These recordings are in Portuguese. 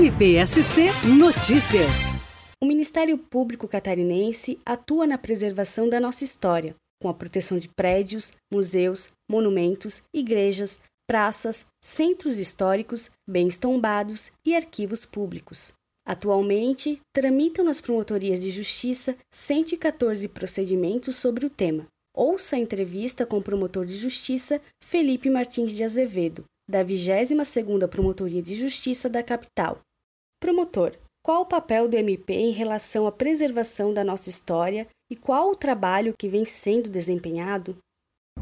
MPSC Notícias. O Ministério Público Catarinense atua na preservação da nossa história, com a proteção de prédios, museus, monumentos, igrejas, praças, centros históricos, bens tombados e arquivos públicos. Atualmente, tramitam nas promotorias de justiça 114 procedimentos sobre o tema. Ouça a entrevista com o promotor de justiça Felipe Martins de Azevedo, da 22ª Promotoria de Justiça da capital. Promotor, qual o papel do MP em relação à preservação da nossa história e qual o trabalho que vem sendo desempenhado?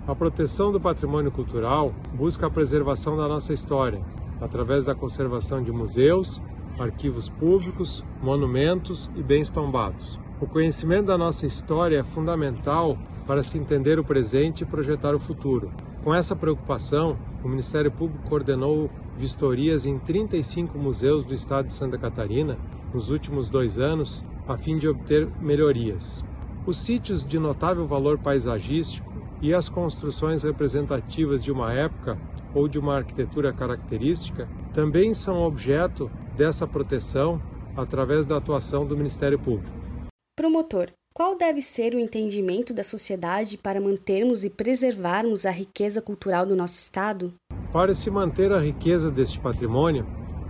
A proteção do patrimônio cultural busca a preservação da nossa história, através da conservação de museus, arquivos públicos, monumentos e bens tombados. O conhecimento da nossa história é fundamental para se entender o presente e projetar o futuro. Com essa preocupação, o Ministério Público coordenou vistorias em 35 museus do estado de Santa Catarina nos últimos dois anos, a fim de obter melhorias. Os sítios de notável valor paisagístico e as construções representativas de uma época ou de uma arquitetura característica também são objeto dessa proteção através da atuação do Ministério Público. Promotor, qual deve ser o entendimento da sociedade para mantermos e preservarmos a riqueza cultural do nosso Estado? Para se manter a riqueza deste patrimônio,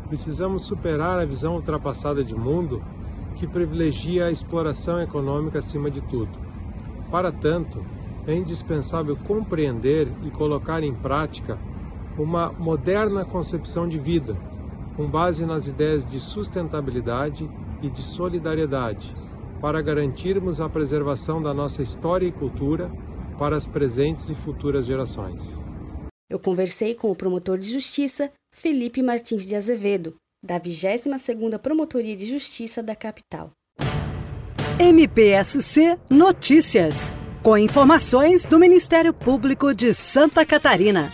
precisamos superar a visão ultrapassada de mundo que privilegia a exploração econômica acima de tudo. Para tanto, é indispensável compreender e colocar em prática uma moderna concepção de vida, com base nas ideias de sustentabilidade e de solidariedade para garantirmos a preservação da nossa história e cultura para as presentes e futuras gerações. Eu conversei com o promotor de justiça Felipe Martins de Azevedo, da 22ª Promotoria de Justiça da capital. MPSC Notícias, com informações do Ministério Público de Santa Catarina.